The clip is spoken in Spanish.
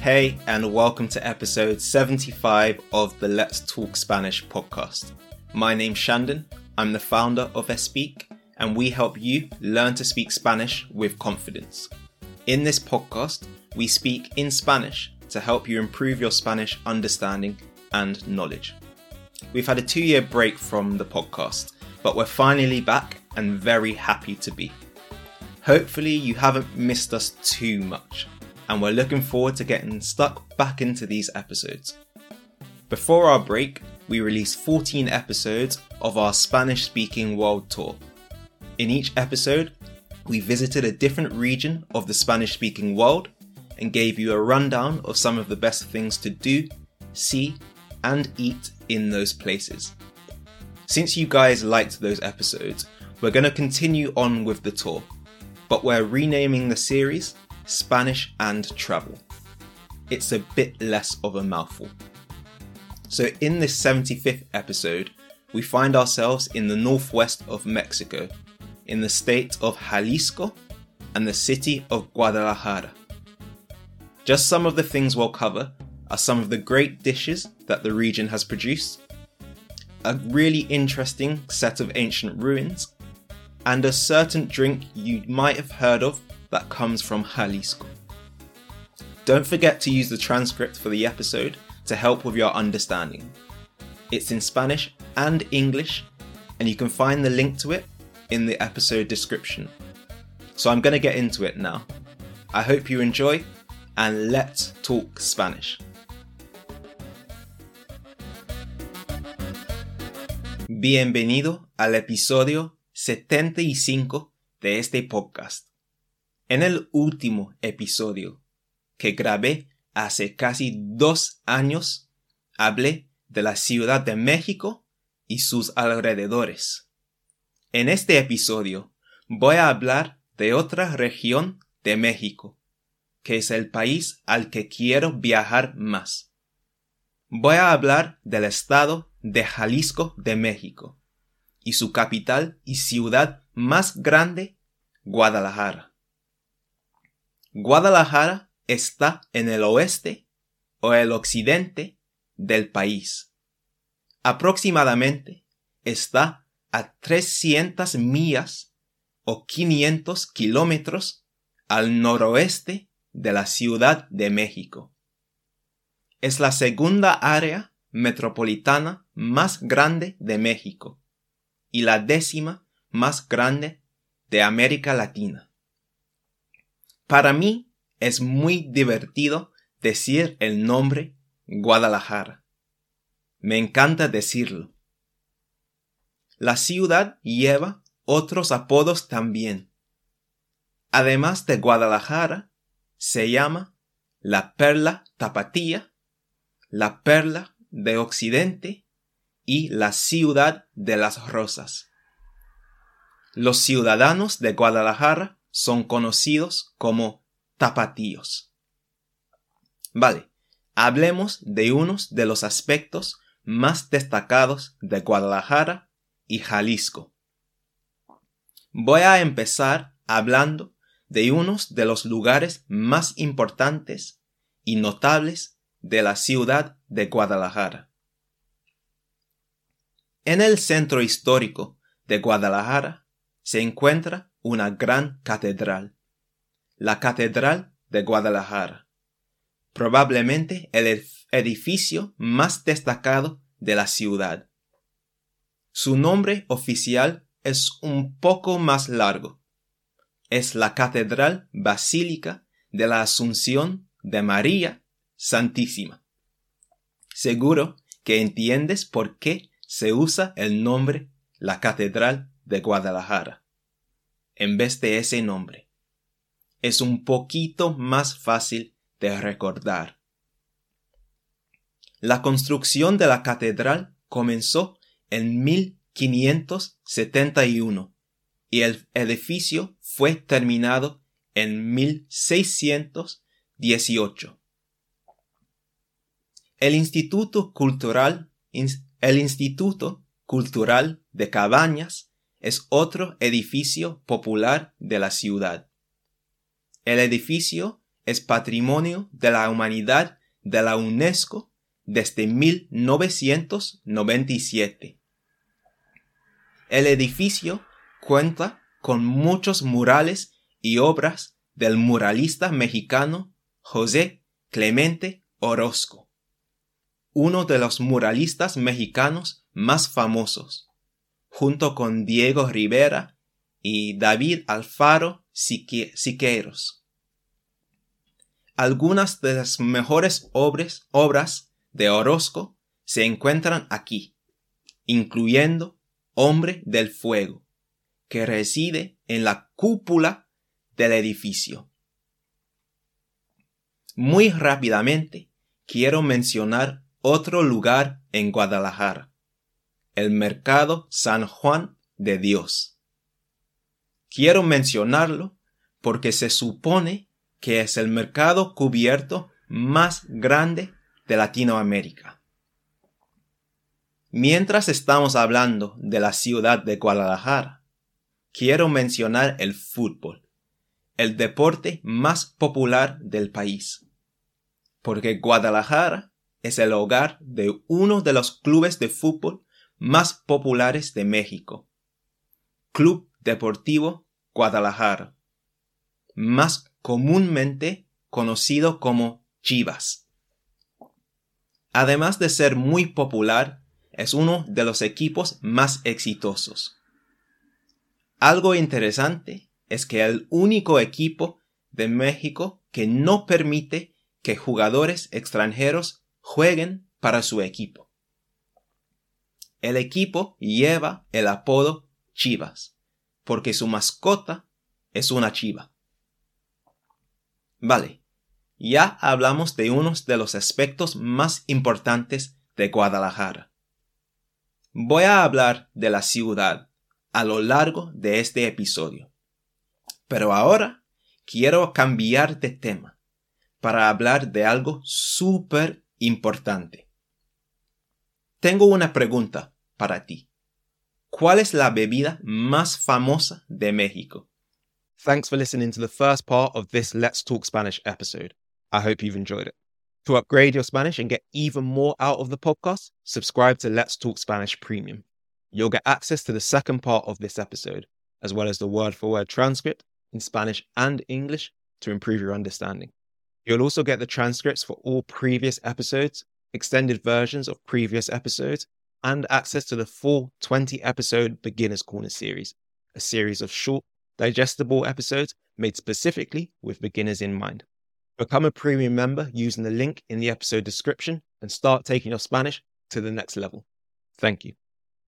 Hey, and welcome to episode 75 of the Let's Talk Spanish podcast. My name's Shandon, I'm the founder of Espeak, and we help you learn to speak Spanish with confidence. In this podcast, we speak in Spanish to help you improve your Spanish understanding and knowledge. We've had a two year break from the podcast, but we're finally back and very happy to be. Hopefully, you haven't missed us too much and we're looking forward to getting stuck back into these episodes. Before our break, we released 14 episodes of our Spanish speaking world tour. In each episode, we visited a different region of the Spanish speaking world and gave you a rundown of some of the best things to do, see, and eat in those places. Since you guys liked those episodes, we're going to continue on with the tour, but we're renaming the series Spanish and travel. It's a bit less of a mouthful. So, in this 75th episode, we find ourselves in the northwest of Mexico, in the state of Jalisco and the city of Guadalajara. Just some of the things we'll cover are some of the great dishes that the region has produced, a really interesting set of ancient ruins, and a certain drink you might have heard of that comes from Jalisco. Don't forget to use the transcript for the episode to help with your understanding. It's in Spanish and English, and you can find the link to it in the episode description. So I'm going to get into it now. I hope you enjoy, and let's talk Spanish. Bienvenido al episodio 75 de este podcast. En el último episodio que grabé hace casi dos años, hablé de la Ciudad de México y sus alrededores. En este episodio voy a hablar de otra región de México, que es el país al que quiero viajar más. Voy a hablar del estado de Jalisco de México y su capital y ciudad más grande, Guadalajara. Guadalajara está en el oeste o el occidente del país. Aproximadamente está a 300 millas o 500 kilómetros al noroeste de la Ciudad de México. Es la segunda área metropolitana más grande de México y la décima más grande de América Latina. Para mí es muy divertido decir el nombre Guadalajara. Me encanta decirlo. La ciudad lleva otros apodos también. Además de Guadalajara, se llama la Perla Tapatía, la Perla de Occidente y la Ciudad de las Rosas. Los ciudadanos de Guadalajara son conocidos como tapatíos. Vale, hablemos de unos de los aspectos más destacados de Guadalajara y Jalisco. Voy a empezar hablando de unos de los lugares más importantes y notables de la ciudad de Guadalajara. En el centro histórico de Guadalajara se encuentra una gran catedral, la Catedral de Guadalajara, probablemente el edificio más destacado de la ciudad. Su nombre oficial es un poco más largo. Es la Catedral Basílica de la Asunción de María Santísima. Seguro que entiendes por qué se usa el nombre la Catedral de Guadalajara en vez de ese nombre. Es un poquito más fácil de recordar. La construcción de la catedral comenzó en 1571 y el edificio fue terminado en 1618. El Instituto Cultural, el Instituto Cultural de Cabañas es otro edificio popular de la ciudad. El edificio es Patrimonio de la Humanidad de la UNESCO desde 1997. El edificio cuenta con muchos murales y obras del muralista mexicano José Clemente Orozco, uno de los muralistas mexicanos más famosos, junto con Diego Rivera y David Alfaro Siqueiros. Algunas de las mejores obras, obras de Orozco se encuentran aquí, incluyendo Hombre del Fuego, que reside en la cúpula del edificio. Muy rápidamente quiero mencionar otro lugar en Guadalajara, el Mercado San Juan de Dios. Quiero mencionarlo porque se supone que es el mercado cubierto más grande de Latinoamérica. Mientras estamos hablando de la ciudad de Guadalajara, quiero mencionar el fútbol, el deporte más popular del país, porque Guadalajara es el hogar de uno de los clubes de fútbol más populares de México, Club Deportivo Guadalajara, más comúnmente conocido como Chivas. Además de ser muy popular, es uno de los equipos más exitosos. Algo interesante es que el único equipo de México que no permite que jugadores extranjeros jueguen para su equipo. El equipo lleva el apodo Chivas, porque su mascota es una chiva. Vale, ya hablamos de uno de los aspectos más importantes de Guadalajara. Voy a hablar de la ciudad a lo largo de este episodio. Pero ahora quiero cambiar de tema para hablar de algo súper importante. Tengo una pregunta para ti. ¿Cuál es la bebida más famosa de México? Thanks for listening to the first part of this Let's Talk Spanish episode. I hope you've enjoyed it. To upgrade your Spanish and get even more out of the podcast, subscribe to Let's Talk Spanish Premium. You'll get access to the second part of this episode, as well as the word for word transcript in Spanish and English to improve your understanding. You'll also get the transcripts for all previous episodes, extended versions of previous episodes, and access to the full 20 episode Beginner's Corner series, a series of short, digestible episodes made specifically with beginners in mind. Become a premium member using the link in the episode description and start taking your Spanish to the next level. Thank you.